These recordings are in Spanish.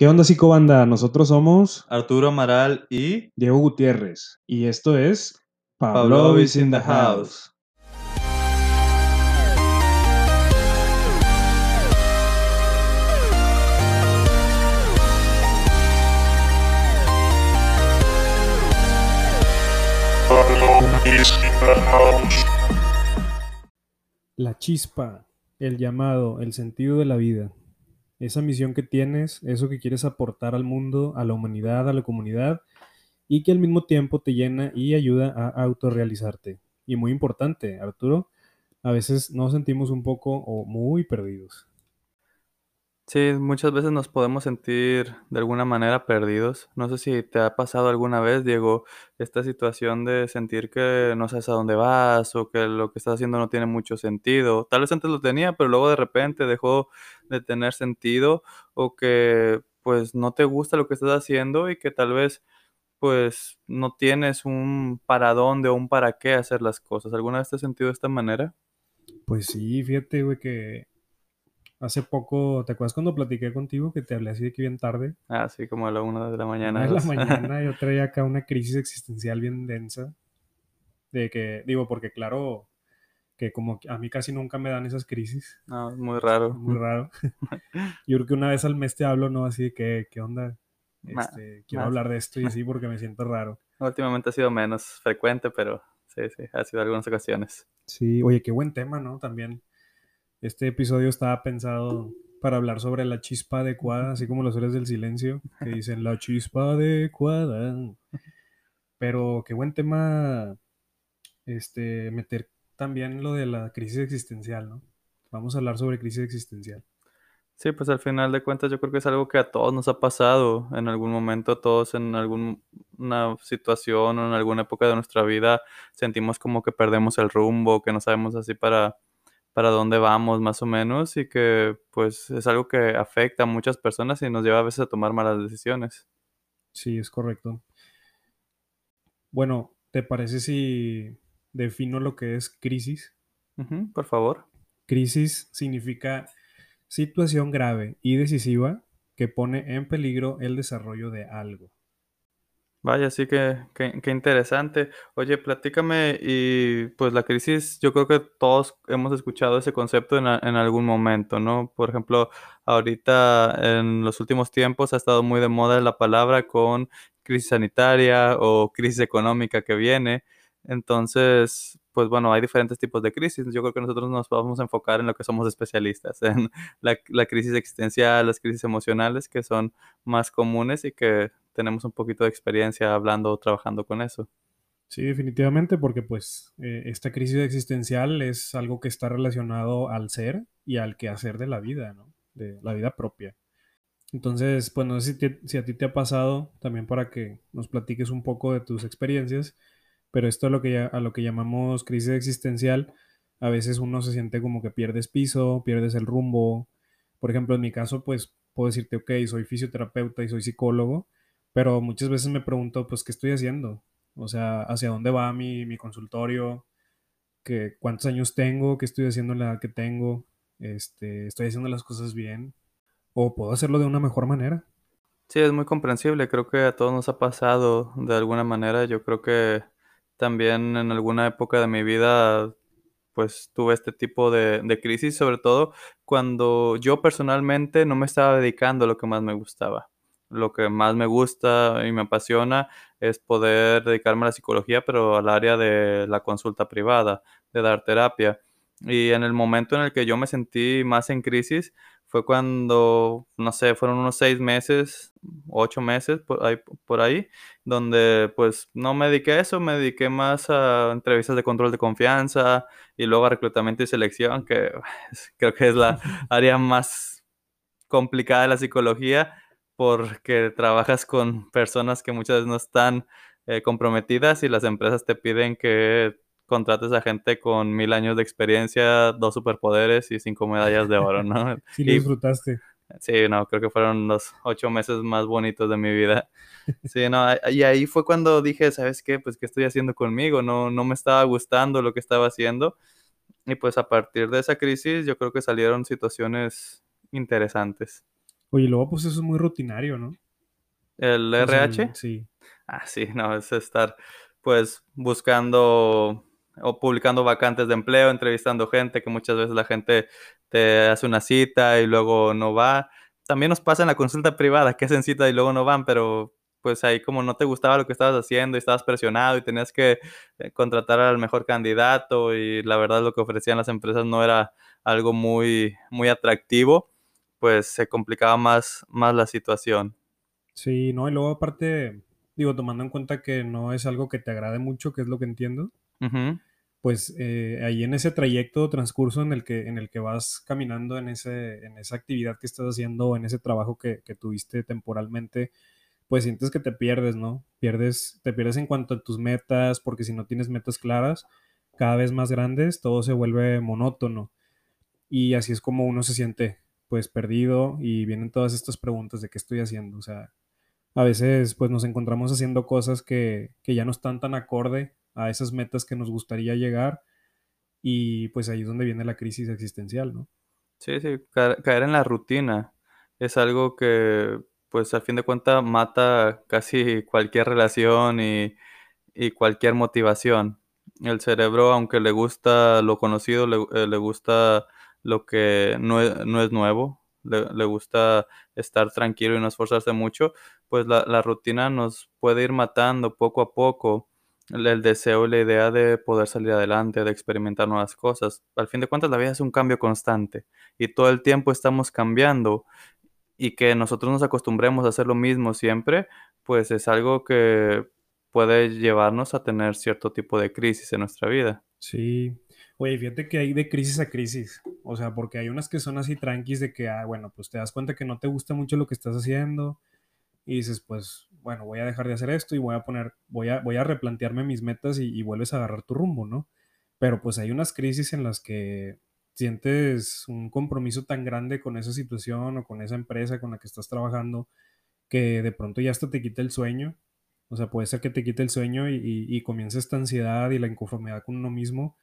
¿Qué onda, psicobanda? Nosotros somos Arturo Amaral y Diego Gutiérrez y esto es Pablo is in the house. La chispa, el llamado, el sentido de la vida. Esa misión que tienes, eso que quieres aportar al mundo, a la humanidad, a la comunidad y que al mismo tiempo te llena y ayuda a autorrealizarte. Y muy importante, Arturo, a veces nos sentimos un poco o muy perdidos. Sí, muchas veces nos podemos sentir de alguna manera perdidos. No sé si te ha pasado alguna vez, Diego, esta situación de sentir que no sabes a dónde vas o que lo que estás haciendo no tiene mucho sentido. Tal vez antes lo tenía, pero luego de repente dejó de tener sentido o que pues no te gusta lo que estás haciendo y que tal vez pues no tienes un para dónde o un para qué hacer las cosas. ¿Alguna vez te has sentido de esta manera? Pues sí, fíjate, güey, que hace poco, ¿te acuerdas cuando platiqué contigo que te hablé así de que bien tarde? Ah, sí, como a la una de la mañana. Una de la mañana yo traía acá una crisis existencial bien densa. De que, digo, porque claro, que como a mí casi nunca me dan esas crisis. No, es muy raro. Muy raro. Yo creo que una vez al mes te hablo, ¿no? Así de que, ¿qué onda? Este, quiero hablar de esto y así porque me siento raro. Últimamente ha sido menos frecuente, pero sí, sí, ha sido algunas ocasiones. Sí, oye, qué buen tema, ¿no? También este episodio estaba pensado para hablar sobre la chispa adecuada, así como los seres del silencio, que dicen la chispa adecuada. Pero qué buen tema este, meter también lo de la crisis existencial, ¿no? Vamos a hablar sobre crisis existencial. Sí, pues al final de cuentas yo creo que es algo que a todos nos ha pasado en algún momento, todos en alguna situación o en alguna época de nuestra vida sentimos como que perdemos el rumbo, que no sabemos así para, para dónde vamos más o menos y que pues es algo que afecta a muchas personas y nos lleva a veces a tomar malas decisiones. Sí, es correcto. Bueno, ¿te parece si defino lo que es crisis? Por favor. Crisis significa situación grave y decisiva que pone en peligro el desarrollo de algo. Vaya, sí que, que, interesante. Oye, platícame y pues la crisis, yo creo que todos hemos escuchado ese concepto en, en algún momento, ¿no? Por ejemplo, ahorita en los últimos tiempos ha estado muy de moda la palabra con crisis sanitaria o crisis económica que viene. Entonces, pues bueno, hay diferentes tipos de crisis. Yo creo que nosotros nos vamos a enfocar en lo que somos especialistas, en la, la crisis existencial, las crisis emocionales, que son más comunes y que tenemos un poquito de experiencia hablando trabajando con eso. Sí, definitivamente, porque pues eh, esta crisis existencial es algo que está relacionado al ser y al quehacer de la vida, ¿no? De la vida propia. Entonces, pues no sé si, te- si a ti te ha pasado, también para que nos platiques un poco de tus experiencias, pero esto a lo que, a lo que llamamos crisis existencial, a veces uno se siente como que pierdes piso, pierdes el rumbo. Por ejemplo, en mi caso, pues puedo decirte, ok, soy fisioterapeuta y soy psicólogo, pero muchas veces me pregunto, pues, ¿qué estoy haciendo? O sea, ¿hacia dónde va mi, mi consultorio? ¿Qué, cuántos años tengo? ¿Qué estoy haciendo en la que tengo? Este, ¿estoy haciendo las cosas bien? ¿O puedo hacerlo de una mejor manera? Sí, es muy comprensible. Creo que a todos nos ha pasado de alguna manera. Yo creo que también en alguna época de mi vida, pues tuve este tipo de, de crisis, sobre todo cuando yo personalmente no me estaba dedicando a lo que más me gustaba. Lo que más me gusta y me apasiona es poder dedicarme a la psicología, pero al área de la consulta privada, de dar terapia. Y en el momento en el que yo me sentí más en crisis fue cuando, no sé, fueron unos seis meses, ocho meses por ahí, por ahí donde pues no me dediqué a eso, me dediqué más a entrevistas de control de confianza y luego a reclutamiento y selección, que creo que es la área más complicada de la psicología porque trabajas con personas que muchas veces no están eh, comprometidas y las empresas te piden que contrates a gente con mil años de experiencia, dos superpoderes y cinco medallas de oro, ¿no? Sí, lo disfrutaste. Sí, no, creo que fueron los ocho meses más bonitos de mi vida. Sí, no, y ahí fue cuando dije, ¿sabes qué? Pues, ¿qué estoy haciendo conmigo? No, no me estaba gustando lo que estaba haciendo. Y pues a partir de esa crisis yo creo que salieron situaciones interesantes. Oye, luego pues eso es muy rutinario, ¿no? ¿El sea, RH? sí. Ah, sí, no, es estar pues buscando o publicando vacantes de empleo, entrevistando gente, que muchas veces la gente te hace una cita y luego no va. También nos pasa en la consulta privada, que hacen cita y luego no van, pero pues ahí como no te gustaba lo que estabas haciendo y estabas presionado y tenías que eh, contratar al mejor candidato y la verdad lo que ofrecían las empresas no era algo muy, muy atractivo, pues se complicaba más, más la situación. Sí, no, y luego aparte, digo, tomando en cuenta que no es algo que te agrade mucho, que es lo que entiendo, pues eh, ahí en ese trayecto, transcurso en el que, en el que vas caminando en, ese, en esa actividad que estás haciendo o en ese trabajo que, que tuviste temporalmente, pues sientes que te pierdes, ¿no? Pierdes, te pierdes en cuanto a tus metas, porque si no tienes metas claras, cada vez más grandes, todo se vuelve monótono. Y así es como uno se siente, pues, perdido y vienen todas estas preguntas de qué estoy haciendo. O sea, a veces, pues, nos encontramos haciendo cosas que, que ya no están tan acorde a esas metas que nos gustaría llegar y pues ahí es donde viene la crisis existencial, ¿no? Sí, sí, caer, en la rutina es algo que, pues, al fin de cuentas mata casi cualquier relación y, y cualquier motivación. El cerebro, aunque le gusta lo conocido, le, eh, le gusta lo que no es, no es nuevo, le, le gusta estar tranquilo y no esforzarse mucho, pues la, la rutina nos puede ir matando poco a poco el, el deseo y la idea de poder salir adelante, de experimentar nuevas cosas. Al fin de cuentas, la vida es un cambio constante y todo el tiempo estamos cambiando y que nosotros nos acostumbremos a hacer lo mismo siempre, pues es algo que puede llevarnos a tener cierto tipo de crisis en nuestra vida. Sí. Oye, fíjate que hay de crisis a crisis. O sea, porque hay unas que son así tranquis de que, ah, bueno, pues te das cuenta que no te gusta mucho lo que estás haciendo y dices, pues, bueno, voy a dejar de hacer esto y voy a poner, voy a, voy a replantearme mis metas y, y vuelves a agarrar tu rumbo, ¿no? Pero pues hay unas crisis en las que sientes un compromiso tan grande con esa situación o con esa empresa con la que estás trabajando que de pronto ya hasta te quita el sueño. O sea, puede ser que te quite el sueño y, y, esta ansiedad y la inconformidad con uno mismo.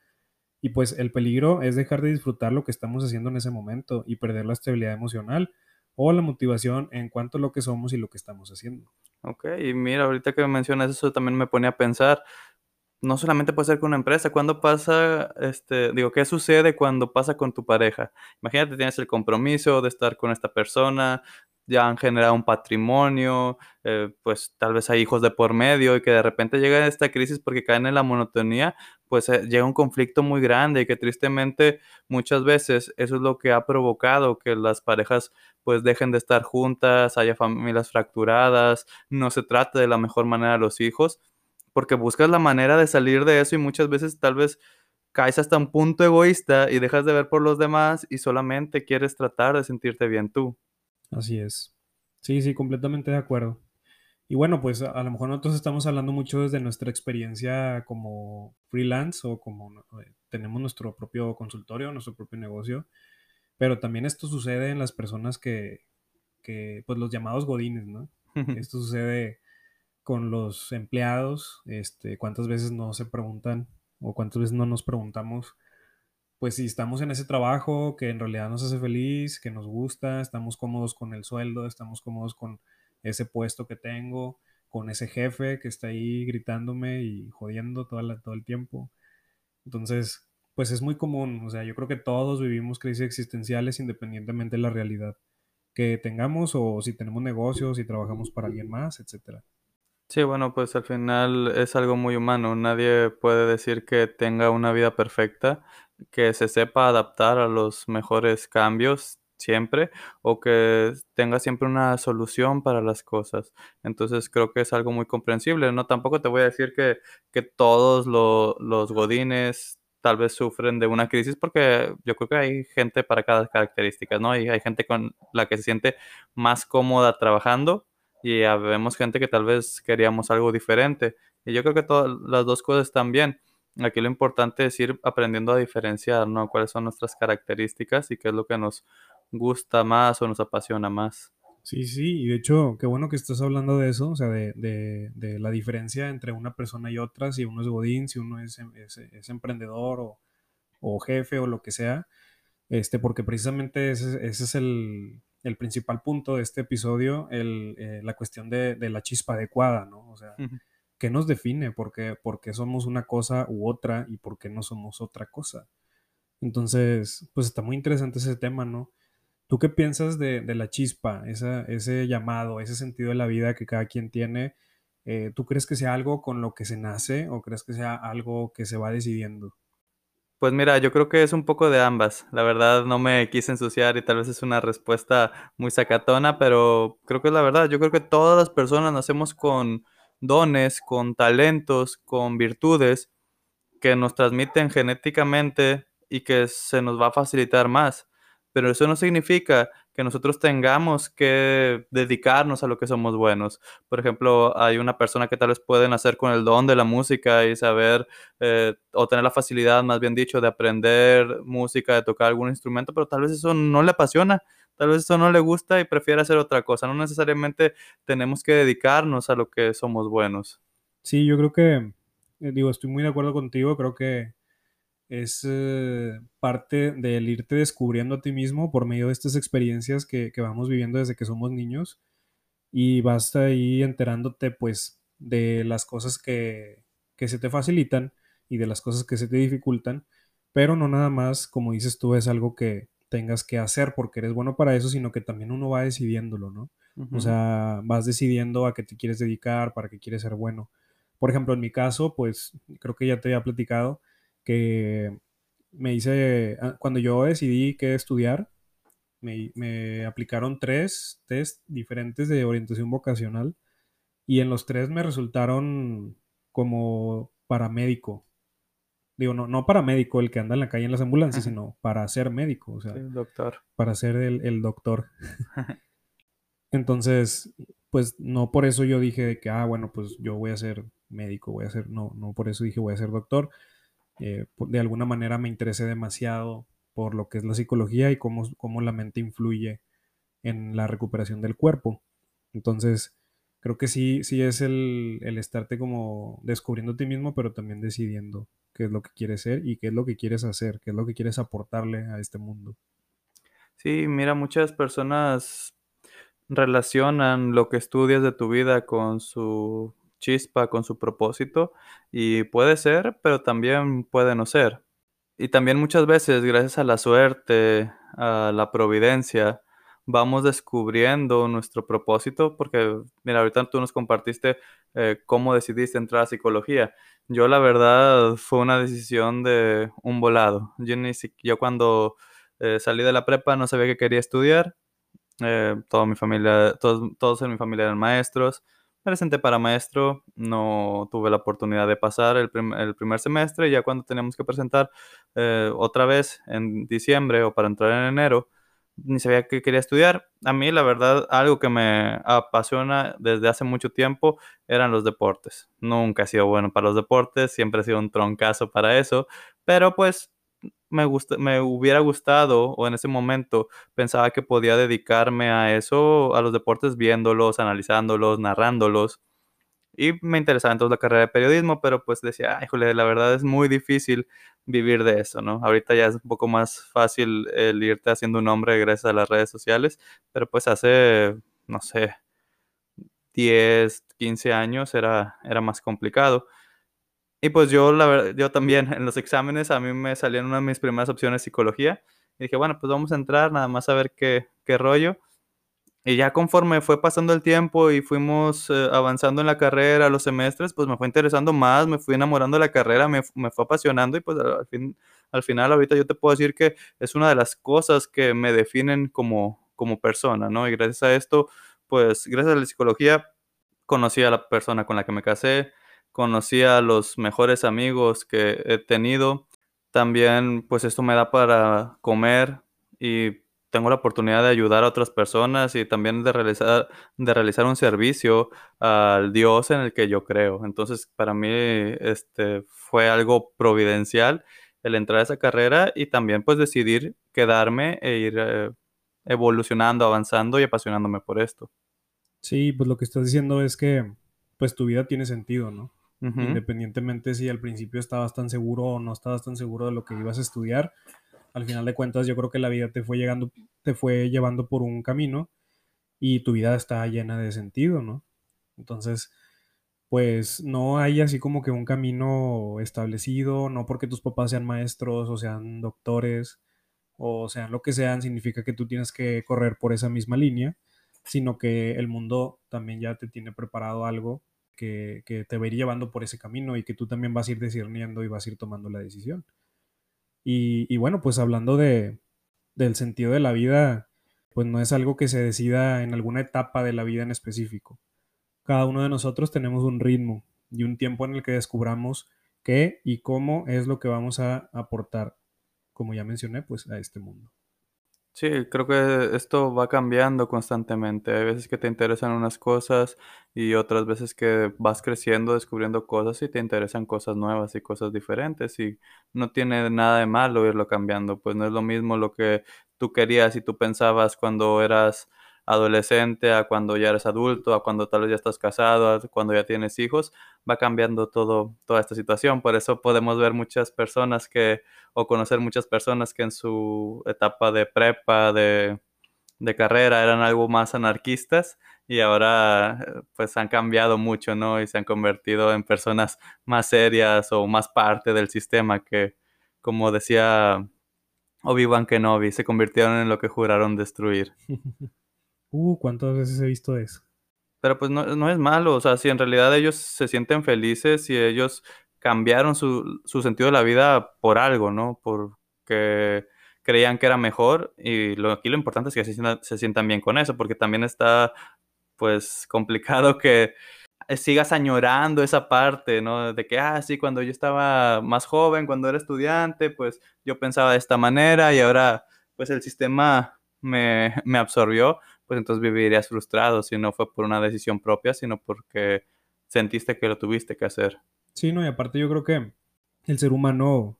Y pues el peligro es dejar de disfrutar lo que estamos haciendo en ese momento y perder la estabilidad emocional o la motivación en cuanto a lo que somos y lo que estamos haciendo. Ok, y mira, ahorita que mencionas eso también me pone a pensar, no solamente puede ser con una empresa, ¿cuándo pasa, este, digo, qué sucede cuando pasa con tu pareja? Imagínate, tienes el compromiso de estar con esta persona, ya han generado un patrimonio, eh, pues tal vez hay hijos de por medio y que de repente llega esta crisis porque caen en la monotonía, pues eh, llega un conflicto muy grande y que tristemente muchas veces eso es lo que ha provocado que las parejas pues dejen de estar juntas, haya familias fracturadas, no se trate de la mejor manera a los hijos porque buscas la manera de salir de eso y muchas veces tal vez caes hasta un punto egoísta y dejas de ver por los demás y solamente quieres tratar de sentirte bien tú. Así es. Sí, sí, completamente de acuerdo. Y bueno, pues a, a lo mejor nosotros estamos hablando mucho desde nuestra experiencia como freelance o como eh, tenemos nuestro propio consultorio, nuestro propio negocio, pero también esto sucede en las personas que, que pues los llamados godines, ¿no? Esto sucede con los empleados, este, cuántas veces no se preguntan o cuántas veces no nos preguntamos, pues si estamos en ese trabajo que en realidad nos hace feliz, que nos gusta, estamos cómodos con el sueldo, estamos cómodos con ese puesto que tengo, con ese jefe que está ahí gritándome y jodiendo toda la- todo el tiempo. Entonces, pues es muy común, o sea, yo creo que todos vivimos crisis existenciales independientemente de la realidad que tengamos o si tenemos negocios, si trabajamos para alguien más, etcétera. Sí, bueno, pues al final es algo muy humano. Nadie puede decir que tenga una vida perfecta, que se sepa adaptar a los mejores cambios siempre o que tenga siempre una solución para las cosas. Entonces creo que es algo muy comprensible. No, tampoco te voy a decir que, que todos lo- los godines tal vez sufren de una crisis porque yo creo que hay gente para cada característica, ¿no? Y hay gente con la que se siente más cómoda trabajando y habemos gente que tal vez queríamos algo diferente. Y yo creo que todas las dos cosas están bien. Aquí lo importante es ir aprendiendo a diferenciar, ¿no? Cuáles son nuestras características y qué es lo que nos gusta más o nos apasiona más. Sí, sí, y de hecho, qué bueno que estás hablando de eso, o sea, de, de- la diferencia entre una persona y otra, si uno es godín, si uno es, em- es- es emprendedor o, o jefe o lo que sea, este, porque precisamente ese es el, el principal punto de este episodio, el, eh, la cuestión de, de, la chispa adecuada, ¿no? O sea, ¿qué nos define? ¿Por qué, ¿Por qué, somos una cosa u otra y por qué no somos otra cosa? Entonces, pues está muy interesante ese tema, ¿no? ¿Tú qué piensas de, de la chispa, esa, ese llamado, ese sentido de la vida que cada quien tiene? Eh, ¿Tú crees que sea algo con lo que se nace o crees que sea algo que se va decidiendo? Pues mira, yo creo que es un poco de ambas. La verdad no me quise ensuciar y tal vez es una respuesta muy sacatona, pero creo que es la verdad. Yo creo que todas las personas nacemos con dones, con talentos, con virtudes que nos transmiten genéticamente y que se nos va a facilitar más. Pero eso no significa que nosotros tengamos que dedicarnos a lo que somos buenos. Por ejemplo, hay una persona que tal vez puede nacer con el don de la música y saber eh, o tener la facilidad, más bien dicho, de aprender música, de tocar algún instrumento, pero tal vez eso no le apasiona, tal vez eso no le gusta y prefiere hacer otra cosa. No necesariamente tenemos que dedicarnos a lo que somos buenos. Sí, yo creo que, eh, digo, estoy muy de acuerdo contigo, creo que es eh, parte del irte descubriendo a ti mismo por medio de estas experiencias que, vamos viviendo desde que somos niños y vas ahí enterándote pues de las cosas que, que se te facilitan y de las cosas que se te dificultan, pero no nada más, como dices tú, es algo que tengas que hacer porque eres bueno para eso, sino que también uno va decidiéndolo, ¿no? O sea, vas decidiendo a qué te quieres dedicar, para qué quieres ser bueno. Por ejemplo, en mi caso, pues creo que ya te había platicado, que me hice, ah, cuando yo decidí qué estudiar, me, aplicaron tres test diferentes de orientación vocacional y en los tres me resultaron como paramédico. Digo, no, no paramédico el que anda en la calle en las ambulancias, sino para ser médico, o sea, doctor. para ser el, el doctor. Entonces, pues no por eso yo dije que, ah, bueno, pues yo voy a ser médico, voy a ser, no, no por eso dije voy a ser doctor, eh, de alguna manera me interesé demasiado por lo que es la psicología y cómo, cómo la mente influye en la recuperación del cuerpo. Entonces, creo que sí, sí es el, el estarte como descubriendo a ti mismo, pero también decidiendo qué es lo que quieres ser y qué es lo que quieres hacer, qué es lo que quieres aportarle a este mundo. Sí, mira, muchas personas relacionan lo que estudias de tu vida con su chispa, con su propósito, y puede ser, pero también puede no ser. Y también muchas veces, gracias a la suerte, a la providencia, vamos descubriendo nuestro propósito, porque, mira, ahorita tú nos compartiste eh, cómo decidiste entrar a psicología. Yo, la verdad, fue una decisión de un volado. Yo, ni yo cuando eh, salí de la prepa no sabía que quería estudiar. Eh, toda mi familia, todos, todos en mi familia eran maestros presenté para maestro, no tuve la oportunidad de pasar el, primer semestre, ya cuando teníamos que presentar eh, otra vez en diciembre o para entrar en enero, ni sabía qué quería estudiar. A mí, la verdad, algo que me apasiona desde hace mucho tiempo eran los deportes. Nunca he sido bueno para los deportes, siempre he sido un troncazo para eso, pero pues me, gusta, me hubiera gustado o en ese momento pensaba que podía dedicarme a eso, a los deportes, viéndolos, analizándolos, narrándolos. Y me interesaba entonces la carrera de periodismo, pero pues decía, híjole, la verdad es muy difícil vivir de eso, ¿no? Ahorita ya es un poco más fácil el irte haciendo un nombre gracias a las redes sociales, pero pues hace, no sé, 10, 15 años era, era más complicado. Y pues yo, la verdad, yo también en los exámenes a mí me salían una de mis primeras opciones psicología. Y dije, bueno, pues vamos a entrar nada más a ver qué, qué rollo. Y ya conforme fue pasando el tiempo y fuimos eh, avanzando en la carrera, los semestres, pues me fue interesando más, me fui enamorando de la carrera, me, me fue apasionando y pues al, fin, al final ahorita yo te puedo decir que es una de las cosas que me definen como, como persona, ¿no? Y gracias a esto, pues gracias a la psicología, conocí a la persona con la que me casé, conocí a los mejores amigos que he tenido. También pues esto me da para comer y tengo la oportunidad de ayudar a otras personas y también de realizar, de realizar un servicio al Dios en el que yo creo. Entonces, para mí este, fue algo providencial el entrar a esa carrera y también pues decidir quedarme e ir eh, evolucionando, avanzando y apasionándome por esto. Sí, pues lo que estás diciendo es que pues tu vida tiene sentido, ¿no? Independientemente si al principio estabas tan seguro o no estabas tan seguro de lo que ibas a estudiar, al final de cuentas yo creo que la vida te fue llegando, te fue llevando por un camino y tu vida está llena de sentido, ¿no? Entonces, pues no hay así como que un camino establecido, no porque tus papás sean maestros o sean doctores o sean lo que sean, significa que tú tienes que correr por esa misma línea, sino que el mundo también ya te tiene preparado algo que, te va a ir llevando por ese camino y que tú también vas a ir discerniendo y vas a ir tomando la decisión. Y, bueno, pues hablando de, del sentido de la vida, pues no es algo que se decida en alguna etapa de la vida en específico. Cada uno de nosotros tenemos un ritmo y un tiempo en el que descubramos qué y cómo es lo que vamos a aportar, como ya mencioné, pues a este mundo. Sí, creo que esto va cambiando constantemente. Hay veces que te interesan unas cosas y otras veces que vas creciendo, descubriendo cosas y te interesan cosas nuevas y cosas diferentes y no tiene nada de malo irlo cambiando. Pues no es lo mismo lo que tú querías y tú pensabas cuando eras adolescente, a cuando ya eres adulto, a cuando tal vez ya estás casado, a cuando ya tienes hijos, va cambiando todo, toda esta situación. Por eso podemos ver muchas personas que, o conocer muchas personas que en su etapa de prepa, de, de carrera, eran algo más anarquistas y ahora pues han cambiado mucho, ¿no? Y se han convertido en personas más serias o más parte del sistema que, como decía Obi-Wan Kenobi, se convirtieron en lo que juraron destruir. Uh, ¿cuántas veces he visto eso? Pero pues no, es malo, o sea, si en realidad ellos se sienten felices y ellos cambiaron su, sentido de la vida por algo, ¿no? Porque creían que era mejor y aquí lo importante es que se sientan, se sientan bien con eso, porque también está pues complicado que sigas añorando esa parte, ¿no? De que, ah, sí, cuando yo estaba más joven, cuando era estudiante, pues yo pensaba de esta manera y ahora pues el sistema me absorbió, pues entonces vivirías frustrado si no fue por una decisión propia, sino porque sentiste que lo tuviste que hacer. Sí, no, y aparte yo creo que el ser humano,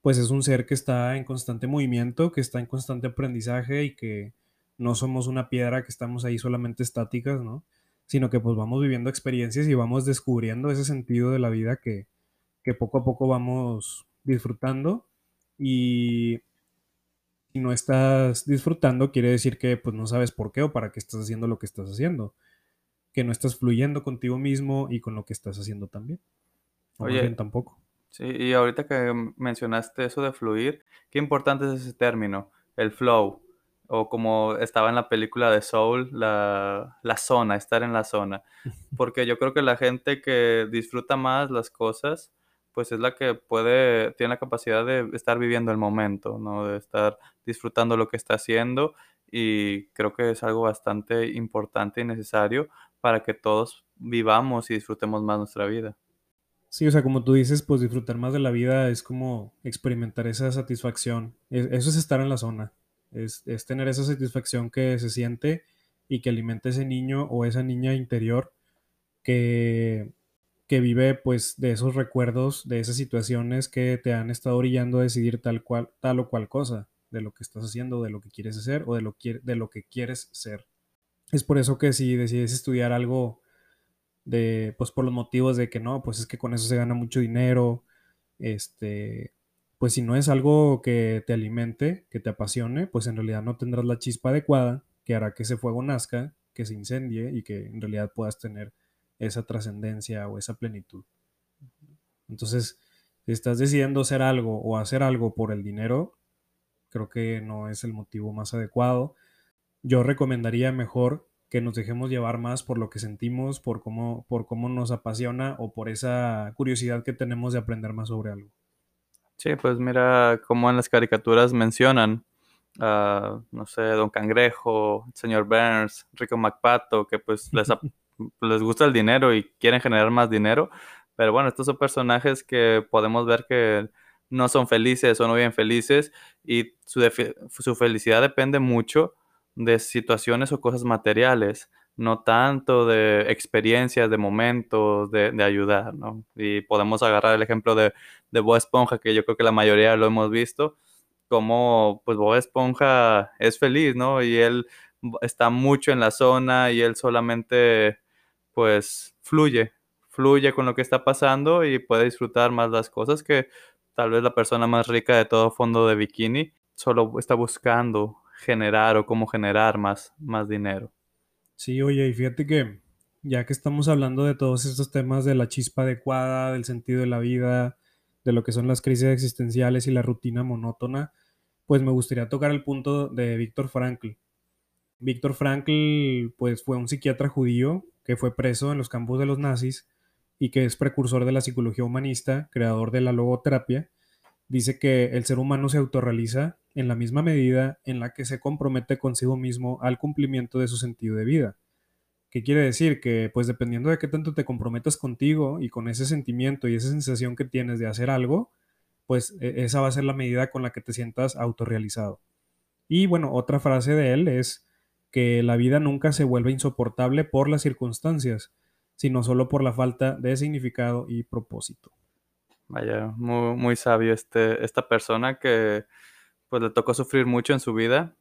pues es un ser que está en constante movimiento, que está en constante aprendizaje y que no somos una piedra que estamos ahí solamente estáticas, ¿no? Sino que pues vamos viviendo experiencias y vamos descubriendo ese sentido de la vida que, que poco a poco vamos disfrutando y si no estás disfrutando, quiere decir que pues no sabes por qué o para qué estás haciendo lo que estás haciendo. Que no estás fluyendo contigo mismo y con lo que estás haciendo también. Oye, tampoco. Sí, y ahorita que mencionaste eso de fluir, qué importante es ese término, el flow, o como estaba en la película de Soul, la, la zona, estar en la zona. Porque yo creo que la gente que disfruta más las cosas, pues es la que puede, tiene la capacidad de estar viviendo el momento, ¿no? De estar disfrutando lo que está haciendo y creo que es algo bastante importante y necesario para que todos vivamos y disfrutemos más nuestra vida. Sí, o sea, como tú dices, pues disfrutar más de la vida es como experimentar esa satisfacción. eso es estar en la zona. Es, es tener esa satisfacción que se siente y que alimenta ese niño o esa niña interior que que vive pues de esos recuerdos, de esas situaciones que te han estado orillando a decidir tal cual, tal o cual cosa, de lo que estás haciendo, de lo que quieres hacer o de lo, de lo que quieres ser. Es por eso que si decides estudiar algo de, pues por los motivos de que no, pues es que con eso se gana mucho dinero, este, pues si no es algo que te alimente, que te apasione, pues en realidad no tendrás la chispa adecuada que hará que ese fuego nazca, que se incendie y que en realidad puedas tener esa trascendencia o esa plenitud. Entonces, si estás decidiendo hacer algo o hacer algo por el dinero, creo que no es el motivo más adecuado. Yo recomendaría mejor que nos dejemos llevar más por lo que sentimos, por cómo, por cómo nos apasiona o por esa curiosidad que tenemos de aprender más sobre algo. Sí, pues mira cómo en las caricaturas mencionan, no sé, Don Cangrejo, el señor Burns, Rico MacPato, que pues les, les gusta el dinero y quieren generar más dinero. Pero bueno, estos son personajes que podemos ver que no son felices o no bien felices y su, su felicidad depende mucho de situaciones o cosas materiales, no tanto de experiencias, de momentos, de, de ayudar, ¿no? Y podemos agarrar el ejemplo de, de Bob Esponja, que yo creo que la mayoría lo hemos visto, como pues Bob Esponja es feliz, ¿no? Y él está mucho en la zona y él solamente pues fluye, fluye con lo que está pasando y puede disfrutar más las cosas que tal vez la persona más rica de todo fondo de bikini solo está buscando generar o cómo generar más, más dinero. Sí, oye, y fíjate que ya que estamos hablando de todos estos temas de la chispa adecuada, del sentido de la vida, de lo que son las crisis existenciales y la rutina monótona, pues me gustaría tocar el punto de Víctor Frankl. Víctor Frankl, pues fue un psiquiatra judío que fue preso en los campos de los nazis y que es precursor de la psicología humanista, creador de la logoterapia, dice que el ser humano se autorrealiza en la misma medida en la que se compromete consigo mismo al cumplimiento de su sentido de vida. ¿Qué quiere decir? Que pues dependiendo de qué tanto te comprometas contigo y con ese sentimiento y esa sensación que tienes de hacer algo, pues e, esa va a ser la medida con la que te sientas autorrealizado. Y bueno, otra frase de él es que la vida nunca se vuelve insoportable por las circunstancias, sino solo por la falta de significado y propósito. Vaya, muy, muy sabio este, esta persona que pues le tocó sufrir mucho en su vida.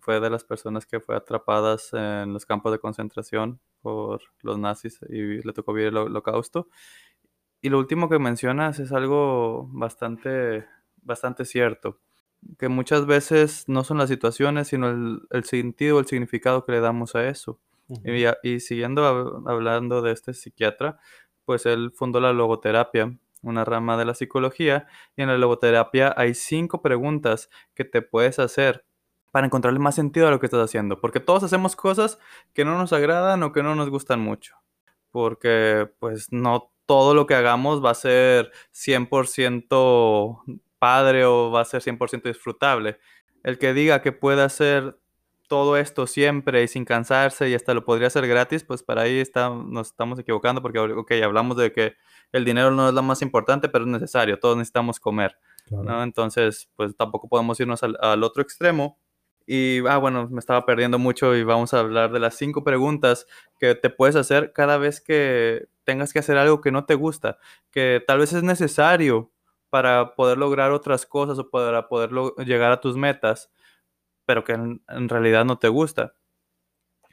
Fue de las personas que fue atrapadas en los campos de concentración por los nazis y le tocó vivir el holocausto. Y lo último que mencionas es algo bastante, bastante cierto, que muchas veces no son las situaciones, sino el, el sentido, el significado que le damos a eso. y, y, siguiendo hablando de este psiquiatra, pues él fundó la logoterapia, una rama de la psicología, y en la logoterapia hay cinco preguntas que te puedes hacer para encontrarle más sentido a lo que estás haciendo, porque todos hacemos cosas que no nos agradan o que no nos gustan mucho, porque pues no todo lo que hagamos va a ser 100% padre o va a ser 100% disfrutable. El que diga que puede hacer todo esto siempre y sin cansarse y hasta lo podría hacer gratis, pues para ahí está, nos estamos equivocando porque, ok, hablamos de que el dinero no es lo más importante, pero es necesario, todos necesitamos comer, ¿no? Entonces, pues tampoco podemos irnos al, al otro extremo y, ah, bueno, me estaba perdiendo mucho y vamos a hablar de las cinco preguntas que te puedes hacer cada vez que tengas que hacer algo que no te gusta, que tal vez es necesario para poder lograr otras cosas o para poder llegar a tus metas, pero que en, realidad no te gusta.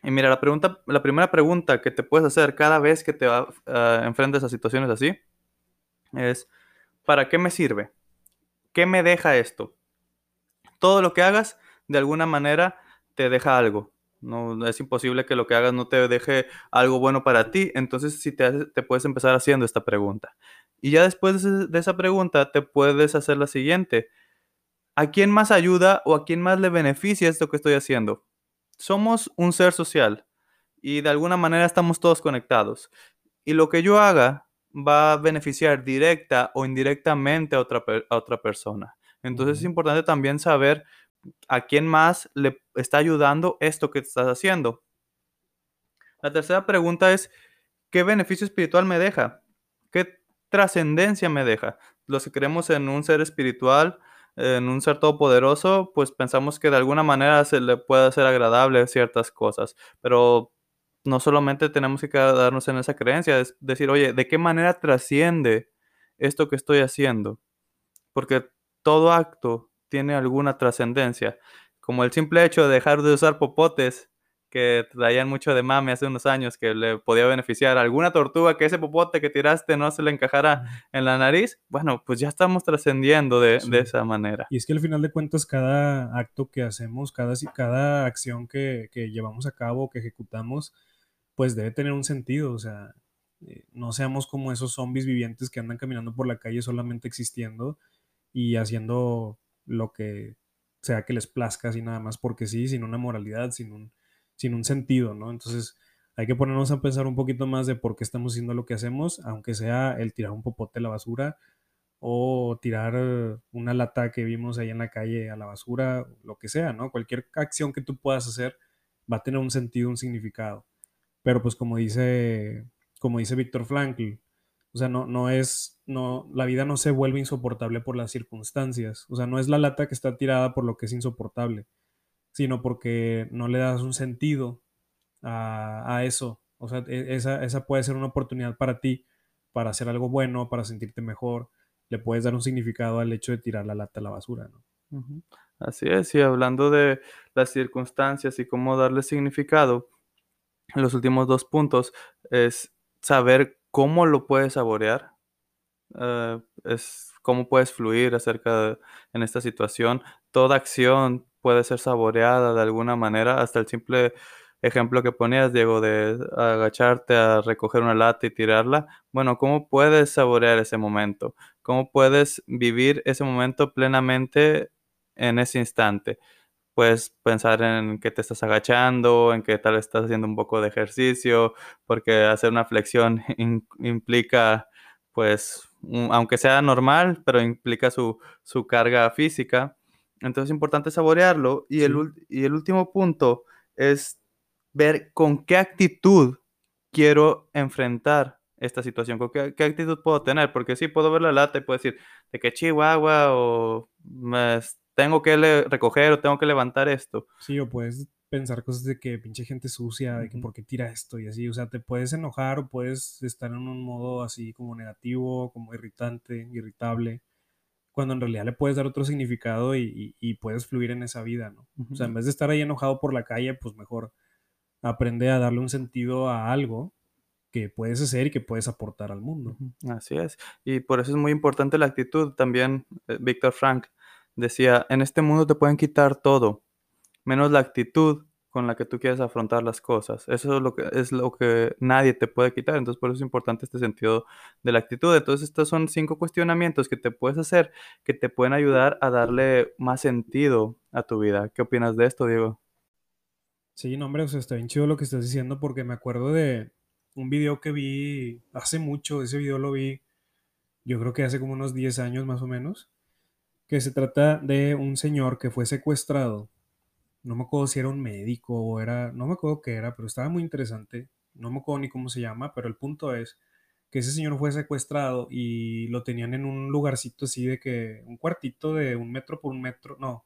Y mira, la, pregunta, la primera pregunta que te puedes hacer cada vez que te uh, enfrentas a situaciones así es, ¿para qué me sirve? ¿Qué me deja esto? Todo lo que hagas de alguna manera te deja algo. No es imposible que lo que hagas no te deje algo bueno para ti. Entonces, si te, te puedes empezar haciendo esta pregunta. Y ya después de esa pregunta, te puedes hacer la siguiente. ¿A quién más ayuda o a quién más le beneficia esto que estoy haciendo? Somos un ser social y de alguna manera estamos todos conectados. Y lo que yo haga va a beneficiar directa o indirectamente a otra, a otra persona. Entonces es importante también saber a quién más le está ayudando esto que estás haciendo. La tercera pregunta es, ¿qué beneficio espiritual me deja? ¿Qué trascendencia me deja? Los que creemos en un ser espiritual, en un ser todopoderoso, pues pensamos que de alguna manera se le puede hacer agradable ciertas cosas, pero no solamente tenemos que quedarnos en esa creencia, es decir, oye, ¿de qué manera trasciende esto que estoy haciendo? Porque todo acto tiene alguna trascendencia, como el simple hecho de dejar de usar popotes que traían mucho de mame hace unos años que le podía beneficiar a alguna tortuga que ese popote que tiraste no se le encajara en la nariz, bueno, pues ya estamos trascendiendo de, esa manera. Y es que al final de cuentas cada acto que hacemos, cada, cada acción que, que llevamos a cabo, que ejecutamos, pues debe tener un sentido, o sea, eh, no seamos como esos zombies vivientes que andan caminando por la calle solamente existiendo y haciendo lo que sea que les plazca, así nada más porque sí, sin una moralidad, sin un, sin un sentido, ¿no? Entonces hay que ponernos a pensar un poquito más de por qué estamos haciendo lo que hacemos, aunque sea el tirar un popote a la basura o tirar una lata que vimos ahí en la calle a la basura, lo que sea, ¿no? Cualquier acción que tú puedas hacer va a tener un sentido, un significado. Pero pues como dice, como dice Víctor Frankl, o sea, no, no es, no, la vida no se vuelve insoportable por las circunstancias. O sea, no es la lata que está tirada por lo que es insoportable, sino porque no le das un sentido a, eso. O sea, e, esa, esa puede ser una oportunidad para ti, para hacer algo bueno, para sentirte mejor. Le puedes dar un significado al hecho de tirar la lata a la basura. Así es, y hablando de las circunstancias y cómo darle significado, los últimos dos puntos es saber cómo lo puedes saborear eh, es cómo puedes fluir acerca de, en esta situación. Toda acción puede ser saboreada de alguna manera, hasta el simple ejemplo que ponías, Diego, de agacharte a recoger una lata y tirarla. Bueno, ¿cómo puedes saborear ese momento? ¿Cómo puedes vivir ese momento plenamente en ese instante? Puedes pensar en que te estás agachando, en que tal vez estás haciendo un poco de ejercicio, porque hacer una flexión implica, pues, aunque sea normal, pero implica su, su carga física. Entonces es importante saborearlo. Y, el, y el último punto es ver con qué actitud quiero enfrentar esta situación, con qué, actitud puedo tener, porque sí, puedo ver la lata y puedo decir de que Chihuahua o tengo que recoger o tengo que levantar esto. Sí, o puedes pensar cosas de que pinche gente sucia, de que por qué tira esto y así, o sea, te puedes enojar o puedes estar en un modo así como negativo, como irritante, irritable, cuando en realidad le puedes dar otro significado y, puedes fluir en esa vida, ¿no? O sea, en vez de estar ahí enojado por la calle, pues mejor aprende a darle un sentido a algo que puedes hacer y que puedes aportar al mundo. Así es. Y por eso es muy importante la actitud. También eh, Víctor Frank decía, en este mundo te pueden quitar todo, menos la actitud con la que tú quieres afrontar las cosas. Eso es lo que, es lo que nadie te puede quitar. Entonces, por eso es importante este sentido de la actitud. Entonces, estos son cinco cuestionamientos que te puedes hacer que te pueden ayudar a darle más sentido a tu vida. ¿Qué opinas de esto, Diego? Sí, no, hombre, o sea, está bien chido lo que estás diciendo porque me acuerdo de un video que vi hace mucho, ese video lo vi yo creo que hace como unos 10 años más o menos, que se trata de un señor que fue secuestrado. No me acuerdo si era un médico o era, no me acuerdo qué era, pero estaba muy interesante. No me acuerdo ni cómo se llama, pero el punto es que ese señor fue secuestrado y lo tenían en un lugarcito así de que, un cuartito de un metro por un metro, no,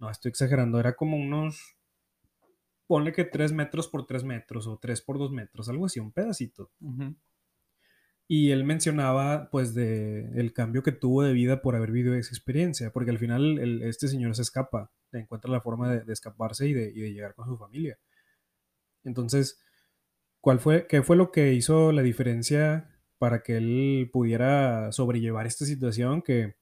no, estoy exagerando, era como unos ponle que 3 metros por 3 metros o 3 por 2 metros, algo así, un pedacito. Y él mencionaba, pues, de el cambio que tuvo de vida por haber vivido esa experiencia, porque al final este señor se escapa, encuentra la forma de, escaparse y de, llegar con su familia. Entonces, ¿cuál fue, qué fue lo que hizo la diferencia para que él pudiera sobrellevar esta situación? Que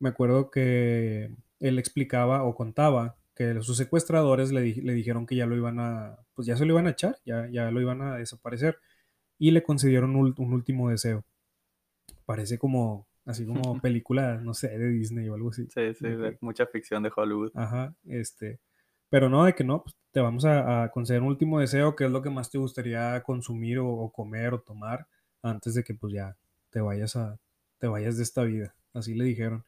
me acuerdo que él explicaba o contaba que sus secuestradores le, dijeron que ya lo iban a, pues ya se lo iban a echar, ya, ya lo iban a desaparecer y le concedieron un, último deseo. Parece como, así como película, no sé, de Disney o algo así. Sí, sí, mucha ficción de Hollywood. Ajá, este, pero no, de que no, pues te vamos a, conceder un último deseo, que es lo que más te gustaría consumir o, comer o tomar antes de que pues ya te vayas a, te vayas de esta vida. Así le dijeron.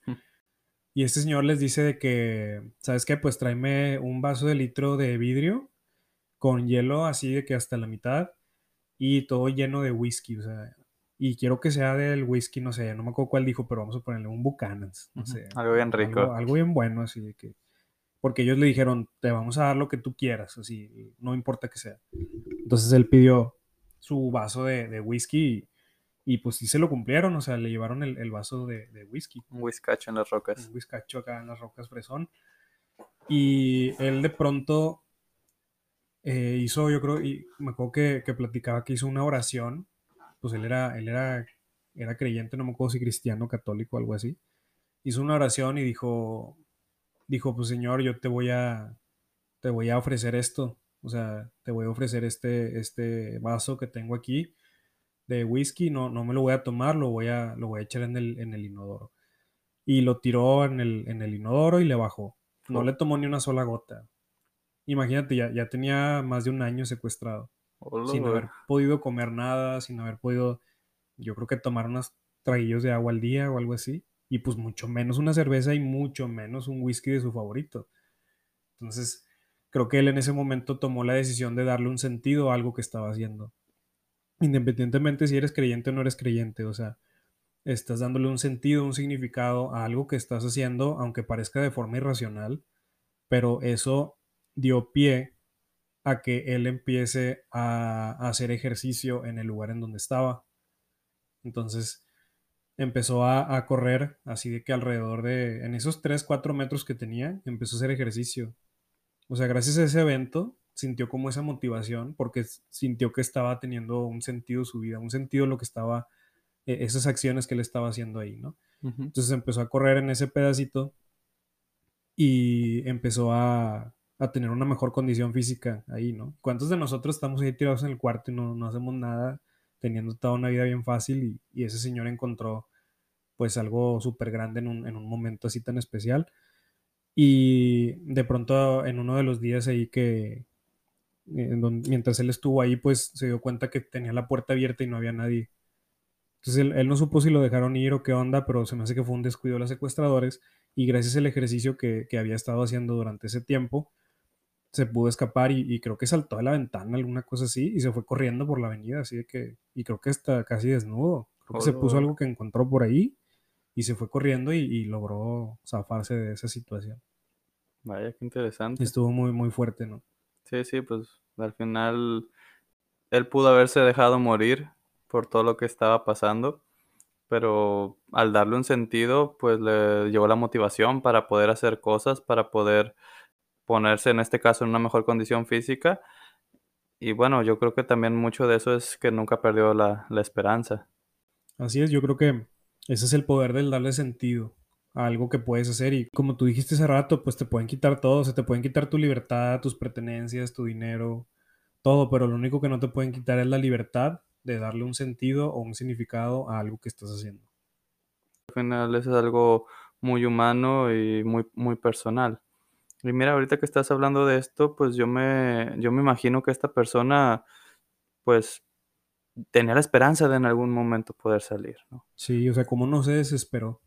Y este señor les dice de que, ¿sabes qué? Pues tráeme un vaso de litro de vidrio con hielo así de que hasta la mitad y todo lleno de whisky, o sea, y quiero que sea del whisky, no sé, no me acuerdo cuál dijo, pero vamos a ponerle un Buchanan's, no sé. Algo bien rico. Algo, bien bueno, así de que, porque ellos le dijeron, te vamos a dar lo que tú quieras, así, no importa que sea. Entonces él pidió su vaso de, de whisky y pues sí se lo cumplieron, o sea, le llevaron el, vaso de, whisky. Un whiskacho en las rocas. Un whiskacho acá en las rocas fresón. Y él de pronto eh, hizo, yo creo, y me acuerdo que, platicaba que hizo una oración. Pues él era, él era, era creyente, no me acuerdo si cristiano, católico, algo así. Hizo una oración y dijo, dijo, pues Señor, yo te voy a, te voy a ofrecer esto. O sea, te voy a ofrecer este, este vaso que tengo aquí de whisky, no, no me lo voy a tomar, lo voy a, lo voy a echar en el, en el inodoro. Y lo tiró en el, en el inodoro y le bajó. No le tomó ni una sola gota. Imagínate, ya, ya tenía más de un año secuestrado. sin haber podido comer nada, sin haber podido, yo creo que tomar unos traguillos de agua al día o algo así. Y pues mucho menos una cerveza y mucho menos un whisky de su favorito. Entonces, creo que él en ese momento tomó la decisión de darle un sentido a algo que estaba haciendo independientemente si eres creyente o no eres creyente, o sea, estás dándole un sentido, un significado a algo que estás haciendo, aunque parezca de forma irracional, pero eso dio pie a que él empiece a, hacer ejercicio en el lugar en donde estaba. Entonces empezó a, a, correr, así de que alrededor de, en esos 3, 4 metros que tenía, empezó a hacer ejercicio. O sea, gracias a ese evento, sintió como esa motivación porque sintió que estaba teniendo un sentido su vida, un sentido lo que estaba e, esas acciones que él estaba haciendo ahí, ¿no? Entonces empezó a correr en ese pedacito y empezó a, a, tener una mejor condición física ahí, ¿no? ¿Cuántos de nosotros estamos ahí tirados en el cuarto y no, no hacemos nada, teniendo toda una vida bien fácil y, ese señor encontró pues algo súper grande en un, en un momento así tan especial? Y de pronto en uno de los días ahí que, mientras él estuvo ahí, pues se dio cuenta que tenía la puerta abierta y no había nadie. Entonces él, no supo si lo dejaron ir o qué onda, pero se me hace que fue un descuido de los secuestradores y gracias al ejercicio que, había estado haciendo durante ese tiempo, se pudo escapar y, creo que saltó de la ventana, alguna cosa así, y se fue corriendo por la avenida, así de que, y creo que está casi desnudo. Creo que se puso algo que encontró por ahí y se fue corriendo y, logró zafarse de esa situación. Vaya, qué interesante. Estuvo muy, muy fuerte, ¿no? Sí, sí, pues al final él pudo haberse dejado morir por todo lo que estaba pasando, pero al darle un sentido, pues le llevó la motivación para poder hacer cosas, para poder ponerse en este caso en una mejor condición física. Y bueno, yo creo que también mucho de eso es que nunca perdió la, la esperanza. Así es, yo creo que ese es el poder del darle sentido a algo que puedes hacer. Y como tú dijiste hace rato, pues te pueden quitar todo, se te pueden quitar tu libertad, tus pertenencias, tu dinero, todo, pero lo único que no te pueden quitar es la libertad de darle un sentido o un significado a algo que estás haciendo. Al final eso es algo muy humano y muy, muy personal. Y mira, ahorita que estás hablando de esto, pues yo me, yo me imagino que esta persona, pues tenía la esperanza de en algún momento poder salir, ¿no? Sí, o sea, como no se desesperó.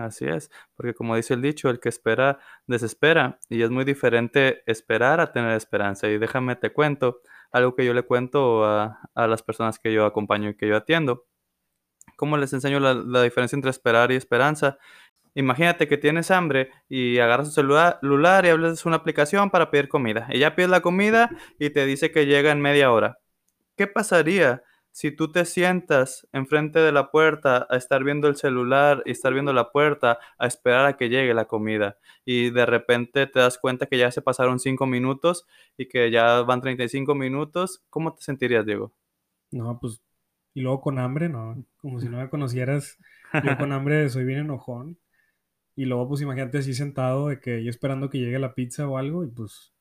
así es, porque como dice el dicho, el que espera desespera y es muy diferente esperar a tener esperanza. Y déjame te cuento algo que yo le cuento a, las personas que yo acompaño y que yo atiendo. ¿Cómo les enseño la, la diferencia entre esperar y esperanza? Imagínate que tienes hambre y agarras tu celular, y hablas una aplicación para pedir comida. Ella pide la comida y te dice que llega en media hora. ¿Qué pasaría si tú te sientas enfrente de la puerta a estar viendo el celular y estar viendo la puerta a esperar a que llegue la comida y de repente te das cuenta que ya se pasaron 5 minutos y que ya van 35 minutos, ¿cómo te sentirías, Diego? No, pues, y luego con hambre, no, como si no me conocieras, yo con hambre soy bien enojón. Y luego, pues imagínate así sentado de que yo esperando que llegue la pizza o algo y pues,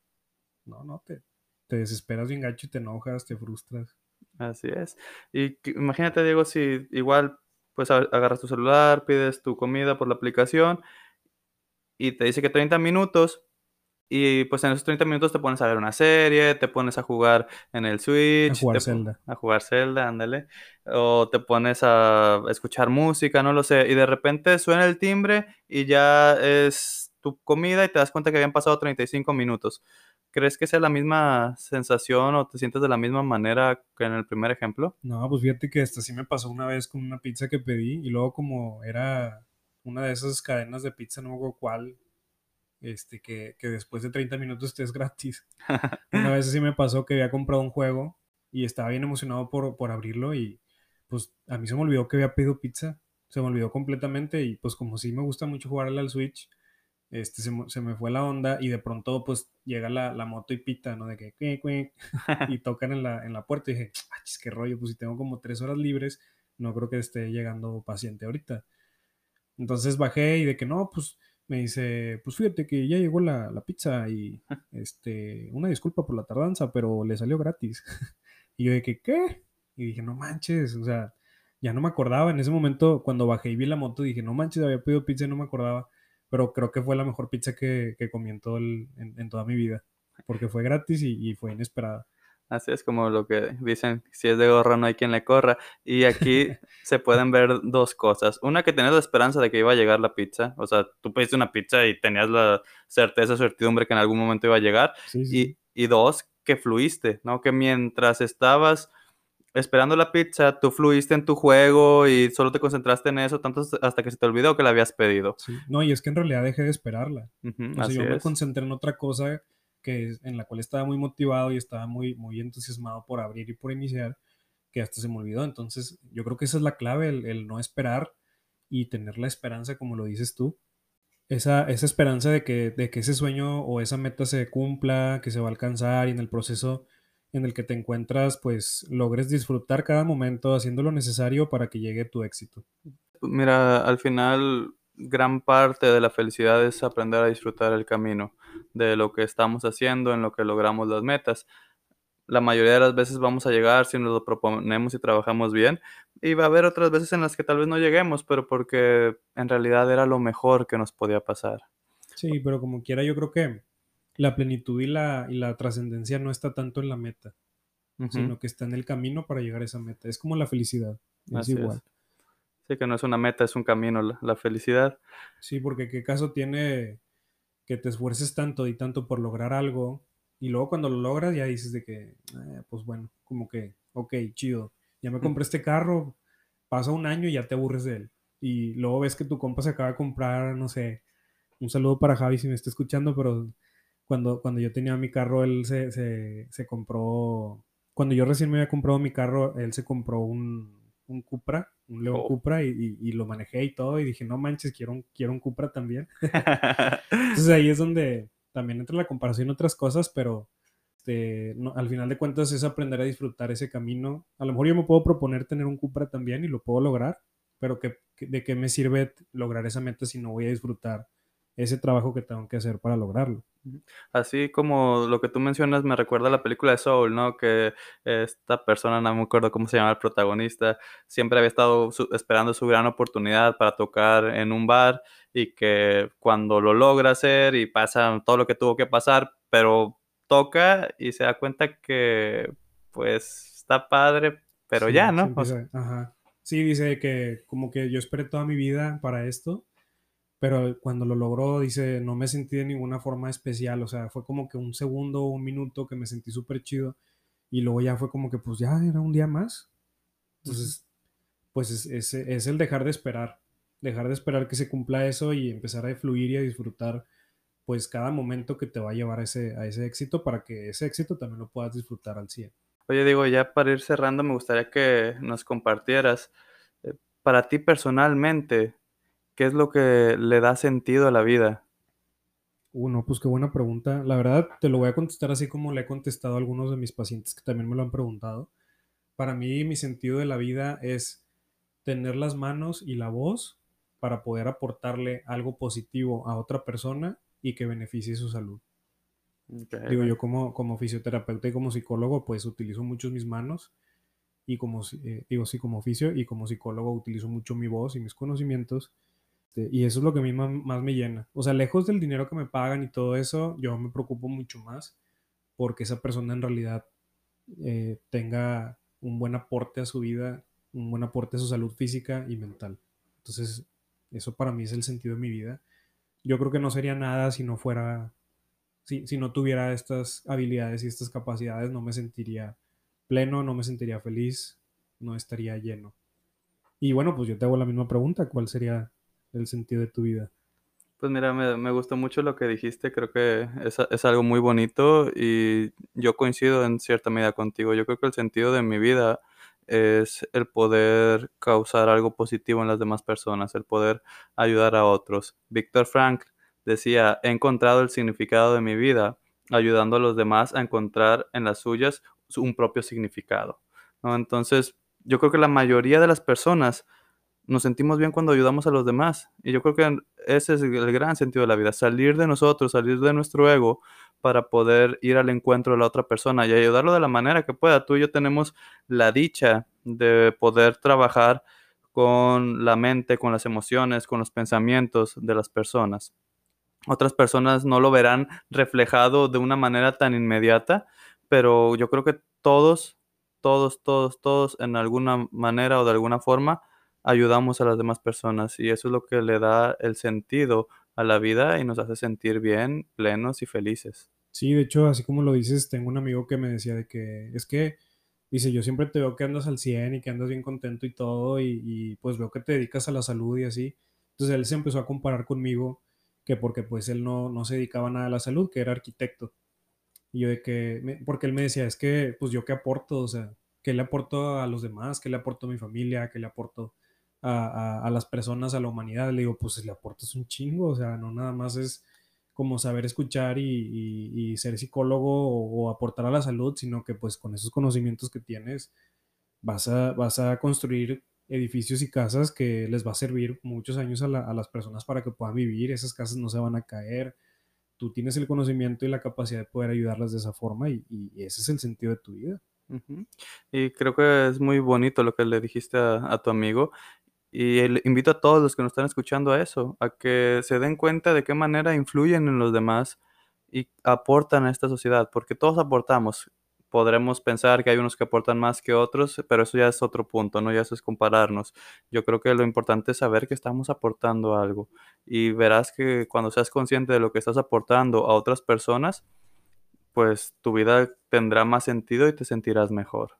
no, no, te, te desesperas bien gacho y te enojas, te frustras. Así es. Y imagínate, Diego, si igual pues agarras tu celular, pides tu comida por la aplicación y te dice que 30 minutos y pues en esos 30 minutos te pones a ver una serie, te pones a jugar en el Switch. A jugar Zelda. A jugar Zelda, ándale. O te pones a escuchar música, no lo sé. Y de repente suena el timbre y ya es tu comida y te das cuenta que habían pasado 35 minutos. ¿Crees que sea la misma sensación o te sientes de la misma manera que en el primer ejemplo? No, pues fíjate que hasta sí me pasó una vez con una pizza que pedí y luego como era una de esas cadenas de pizza, no me cuál, este, que, después de 30 minutos te es gratis. una vez sí me pasó que había comprado un juego y estaba bien emocionado por, por abrirlo y pues a mí se me olvidó que había pedido pizza, se me olvidó completamente y pues como sí me gusta mucho jugarle al Switch, este, se, me fue la onda y de pronto pues llega la, moto y pita, ¿no? De que, y tocan en la, en la puerta y dije, ¡ay, qué rollo! Pues si tengo como tres horas libres, no creo que esté llegando paciente ahorita. Entonces bajé y de que no, pues me dice, pues fíjate que ya llegó la, la pizza y este, una disculpa por la tardanza, pero le salió gratis. y yo que, ¿qué? Y dije, no manches, o sea, ya no me acordaba. En ese momento, cuando bajé y vi la moto, dije, no manches, había pedido pizza y no me acordaba pero creo que fue la mejor pizza que, que comí en, todo en, toda mi vida, porque fue gratis y, fue inesperada. Así es como lo que dicen, si es de gorra no hay quien le corra. Y aquí se pueden ver dos cosas. Una que tenías la esperanza de que iba a llegar la pizza. O sea, tú pediste una pizza y tenías la certeza, certidumbre que en algún momento iba a llegar. Y, y dos, que fluiste, ¿no? Que mientras estabas esperando la pizza, tú fluiste en tu juego y solo te concentraste en eso tanto hasta que se te olvidó que la habías pedido. No, y es que en realidad dejé de esperarla. o sea, yo me concentré en otra cosa que, en la cual estaba muy motivado y estaba muy, muy entusiasmado por abrir y por iniciar, que hasta se me olvidó. Entonces, yo creo que esa es la clave, el, no esperar y tener la esperanza, como lo dices tú. Esa, esa esperanza de que, de que ese sueño o esa meta se cumpla, que se va a alcanzar y en el proceso en el que te encuentras, pues logres disfrutar cada momento haciendo lo necesario para que llegue tu éxito. Mira, al final gran parte de la felicidad es aprender a disfrutar el camino de lo que estamos haciendo, en lo que logramos las metas. La mayoría de las veces vamos a llegar si nos lo proponemos y trabajamos bien. Y va a haber otras veces en las que tal vez no lleguemos, pero porque en realidad era lo mejor que nos podía pasar. Sí, pero como quiera, yo creo que la plenitud y la, y la trascendencia no está tanto en la meta, sino que está en el camino para llegar a esa meta. Es como la felicidad, es igual. Sí, que no es una meta, es un camino, la, felicidad. Sí, porque qué caso tiene que te esfuerces tanto y tanto por lograr algo y luego cuando lo logras ya dices de que, eh, pues bueno, como que, ok, chido, ya me compré este carro, pasa un año y ya te aburres de él. Y luego ves que tu compa se acaba de comprar, no sé, un saludo para Javi si me está escuchando, pero cuando, cuando yo tenía mi carro, él se, se, se compró, cuando yo recién me había comprado mi carro, él se compró un, un Cupra, un León oh. Cupra, y, lo manejé y todo, y dije, no manches, quiero un, quiero un Cupra también. Entonces ahí es donde también entra la comparación y otras cosas, pero este, al final de cuentas es aprender a disfrutar ese camino. A lo mejor yo me puedo proponer tener un Cupra también y lo puedo lograr, pero que, ¿de qué me sirve lograr esa meta si no voy a disfrutar ese trabajo que tengo que hacer para lograrlo. Así como lo que tú mencionas me recuerda a la película de Soul, ¿no? Que esta persona, no me acuerdo cómo se llama el protagonista, siempre había estado esperando su gran oportunidad para tocar en un bar y que cuando lo logra hacer y pasa todo lo que tuvo que pasar, pero toca y se da cuenta que pues está padre, pero ya, ¿no? ajá. Sí, dice que como que yo esperé toda mi vida para esto pero cuando lo logró, dice, no me sentí de ninguna forma especial, o sea, fue como que un segundo o un minuto que me sentí súper chido y luego ya fue como que pues ya era un día más. Entonces, pues es, es, el dejar de esperar, dejar de esperar que se cumpla eso y empezar a fluir y a disfrutar pues cada momento que te va a llevar a ese, a ese éxito para que ese éxito también lo puedas disfrutar al 100. Oye, digo, ya para ir cerrando, me gustaría que nos compartieras, eh, para ti personalmente, ¿Qué es lo que le da sentido a la vida? Uno, pues qué buena pregunta. La verdad, te lo voy a contestar así como le he contestado a algunos de mis pacientes que también me lo han preguntado. Para mí, mi sentido de la vida es tener las manos y la voz para poder aportarle algo positivo a otra persona y que beneficie su salud. Digo, yo como, como fisioterapeuta y como psicólogo, pues utilizo mucho mis manos y como, eh, digo, sí, como oficio y como psicólogo utilizo mucho mi voz y mis conocimientos este, y eso es lo que a mí más, me llena. O sea, lejos del dinero que me pagan y todo eso, yo me preocupo mucho más porque esa persona en realidad eh, tenga un buen aporte a su vida, un buen aporte a su salud física y mental. Entonces, eso para mí es el sentido de mi vida. Yo creo que no sería nada si no fuera, si, si no tuviera estas habilidades y estas capacidades, no me sentiría pleno, no me sentiría feliz, no estaría lleno. Y bueno, pues yo te hago la misma pregunta, ¿cuál sería el sentido de tu vida? Pues mira, me, gustó mucho lo que dijiste, creo que es, es, algo muy bonito y yo coincido en cierta medida contigo. Yo creo que el sentido de mi vida es el poder causar algo positivo en las demás personas, el poder ayudar a otros. Víctor Frank decía, he encontrado el significado de mi vida ayudando a los demás a encontrar en las suyas un propio significado. Entonces, yo creo que la mayoría de las personas nos sentimos bien cuando ayudamos a los demás. Y yo creo que ese es el gran sentido de la vida, salir de nosotros, salir de nuestro ego para poder ir al encuentro de la otra persona y ayudarlo de la manera que pueda. Tú y yo tenemos la dicha de poder trabajar con la mente, con las emociones, con los pensamientos de las personas. Otras personas no lo verán reflejado de una manera tan inmediata, pero yo creo que todos, todos, todos, todos en alguna manera o de alguna forma ayudamos a las demás personas y eso es lo que le da el sentido a la vida y nos hace sentir bien, plenos y felices. Sí, de hecho, así como lo dices, tengo un amigo que me decía de que es que, dice, yo siempre te veo que andas al 100 y que andas bien contento y todo y, pues veo que te dedicas a la salud y así. Entonces él se empezó a comparar conmigo que porque pues él no, no se dedicaba nada a la salud, que era arquitecto. Y yo de que, porque él me decía, es que pues yo qué aporto, o sea, ¿qué le aporto a los demás? ¿Qué le aporto a mi familia? ¿Qué le aporto a, las personas, a la humanidad, le digo, pues le aportas un chingo, o sea, no nada más es como saber escuchar y, ser psicólogo o, aportar a la salud, sino que pues con esos conocimientos que tienes vas a, vas a construir edificios y casas que les va a servir muchos años a, las personas para que puedan vivir, esas casas no se van a caer, tú tienes el conocimiento y la capacidad de poder ayudarlas de esa forma y, ese es el sentido de tu vida. Y creo que es muy bonito lo que le dijiste a, tu amigo y invito a todos los que nos están escuchando a eso, a que se den cuenta de qué manera influyen en los demás y aportan a esta sociedad, porque todos aportamos podremos pensar que hay unos que aportan más que otros, pero eso ya es otro punto, ¿no? Ya eso es compararnos. Yo creo que lo importante es saber que estamos aportando algo y verás que cuando seas consciente de lo que estás aportando a otras personas, pues tu vida tendrá más sentido y te sentirás mejor.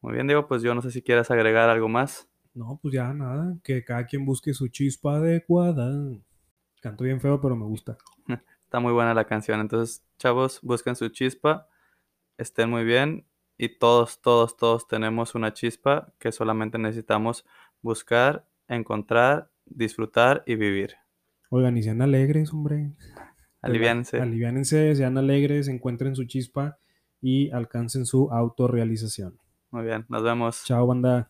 Muy bien, Diego, pues yo no sé si quieres agregar algo más. No, pues ya nada, que cada quien busque su chispa adecuada. Canto bien feo, pero me gusta. Está muy buena la canción. Entonces, chavos, busquen su chispa estén muy bien y todos, todos, todos tenemos una chispa que solamente necesitamos buscar, encontrar, disfrutar y vivir. Oigan, y sean alegres, hombre. Aliviánense. Aliviánense, sean alegres, encuentren su chispa y alcancen su autorrealización. Muy bien, nos vemos. Chao, banda.